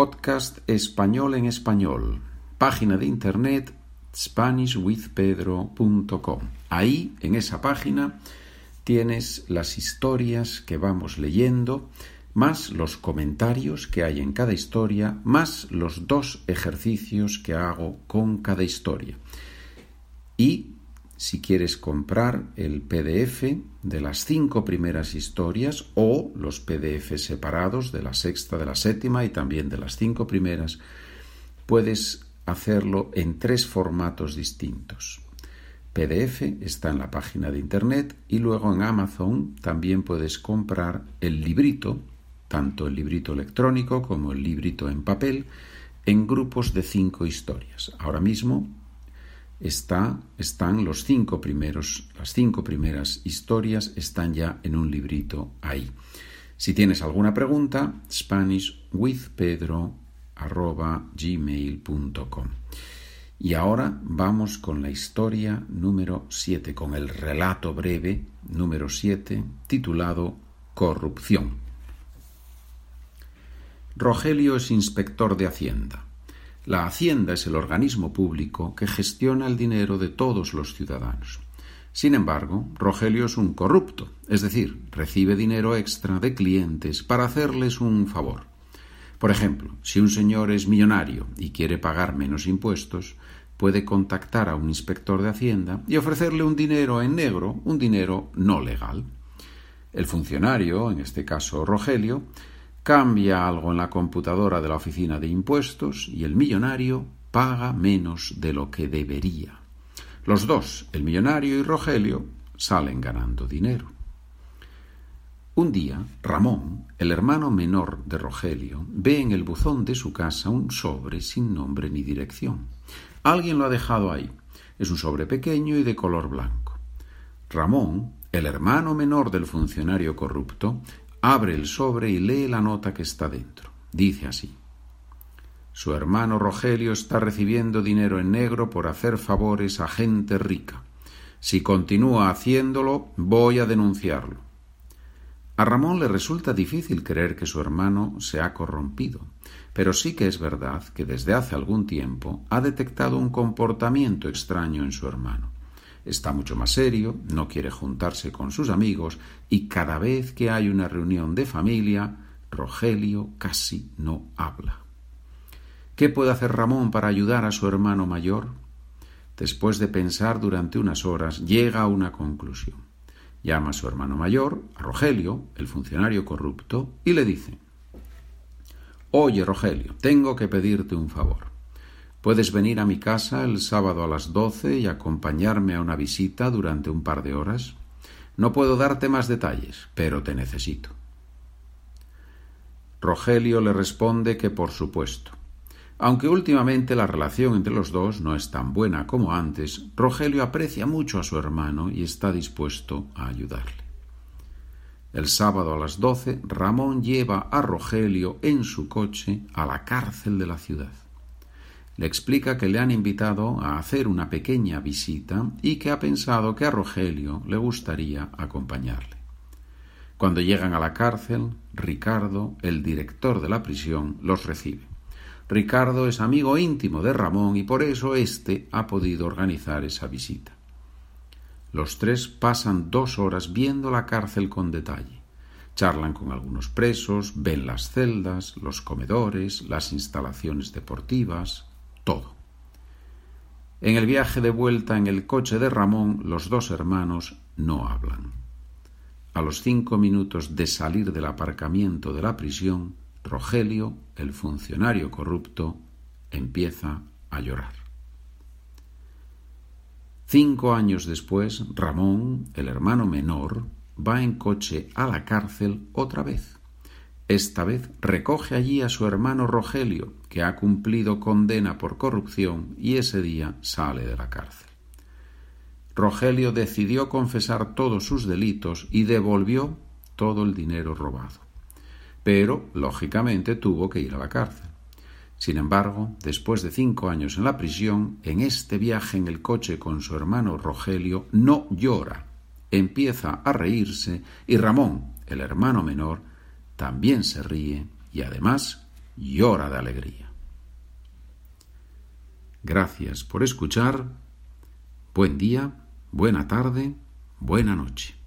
podcast Español en Español, página de internet SpanishWithPedro.com. Ahí, en esa página, tienes las historias que vamos leyendo, más los comentarios que hay en cada historia, más los dos ejercicios que hago con cada historia. Y si quieres comprar el PDF de las cinco primeras historias o los PDF separados de la sexta, de la séptima y también de las cinco primeras, puedes hacerlo en tres formatos distintos. PDF está en la página de internet y luego en Amazon también puedes comprar el librito, tanto el librito electrónico como el librito en papel, en grupos de cinco historias. Ahora mismo está, están los cinco primeros, las cinco primeras historias están ya en un librito ahí. Si tienes alguna pregunta, SpanishWithPedro@gmail.com. Y ahora vamos con la historia número 7, con el relato breve número 7, titulado Corrupción. Rogelio es inspector de Hacienda. La Hacienda es el organismo público que gestiona el dinero de todos los ciudadanos. Sin embargo, Rogelio es un corrupto, es decir, recibe dinero extra de clientes para hacerles un favor. Por ejemplo, si un señor es millonario y quiere pagar menos impuestos, puede contactar a un inspector de Hacienda y ofrecerle un dinero en negro, un dinero no legal. El funcionario, en este caso Rogelio, cambia algo en la computadora de la oficina de impuestos y el millonario paga menos de lo que debería. Los dos, el millonario y Rogelio, salen ganando dinero. Un día, Ramón, el hermano menor de Rogelio, ve en el buzón de su casa un sobre sin nombre ni dirección. Alguien lo ha dejado ahí. Es un sobre pequeño y de color blanco. Ramón, el hermano menor del funcionario corrupto, abre el sobre y lee la nota que está dentro. Dice así. Su hermano Rogelio está recibiendo dinero en negro por hacer favores a gente rica. Si continúa haciéndolo, voy a denunciarlo. A Ramón le resulta difícil creer que su hermano se ha corrompido, pero sí que es verdad que desde hace algún tiempo ha detectado un comportamiento extraño en su hermano. Está mucho más serio, no quiere juntarse con sus amigos y cada vez que hay una reunión de familia, Rogelio casi no habla. ¿Qué puede hacer Ramón para ayudar a su hermano mayor? Después de pensar durante unas horas, llega a una conclusión. Llama a su hermano mayor, a Rogelio, el funcionario corrupto, y le dice Oye, Rogelio, tengo que pedirte un favor. ¿Puedes venir a mi casa el sábado a las doce y acompañarme a una visita durante un par de horas? No puedo darte más detalles, pero te necesito. Rogelio le responde que por supuesto. Aunque últimamente la relación entre los dos no es tan buena como antes, Rogelio aprecia mucho a su hermano y está dispuesto a ayudarle. El sábado a las doce, Ramón lleva a Rogelio en su coche a la cárcel de la ciudad le explica que le han invitado a hacer una pequeña visita y que ha pensado que a Rogelio le gustaría acompañarle. Cuando llegan a la cárcel, Ricardo, el director de la prisión, los recibe. Ricardo es amigo íntimo de Ramón y por eso éste ha podido organizar esa visita. Los tres pasan dos horas viendo la cárcel con detalle. Charlan con algunos presos, ven las celdas, los comedores, las instalaciones deportivas, todo. En el viaje de vuelta en el coche de Ramón, los dos hermanos no hablan. A los cinco minutos de salir del aparcamiento de la prisión, Rogelio, el funcionario corrupto, empieza a llorar. Cinco años después, Ramón, el hermano menor, va en coche a la cárcel otra vez. Esta vez recoge allí a su hermano Rogelio, que ha cumplido condena por corrupción y ese día sale de la cárcel. Rogelio decidió confesar todos sus delitos y devolvió todo el dinero robado. Pero, lógicamente, tuvo que ir a la cárcel. Sin embargo, después de cinco años en la prisión, en este viaje en el coche con su hermano Rogelio, no llora. Empieza a reírse y Ramón, el hermano menor, también se ríe y además llora de alegría. Gracias por escuchar. Buen día, buena tarde, buena noche.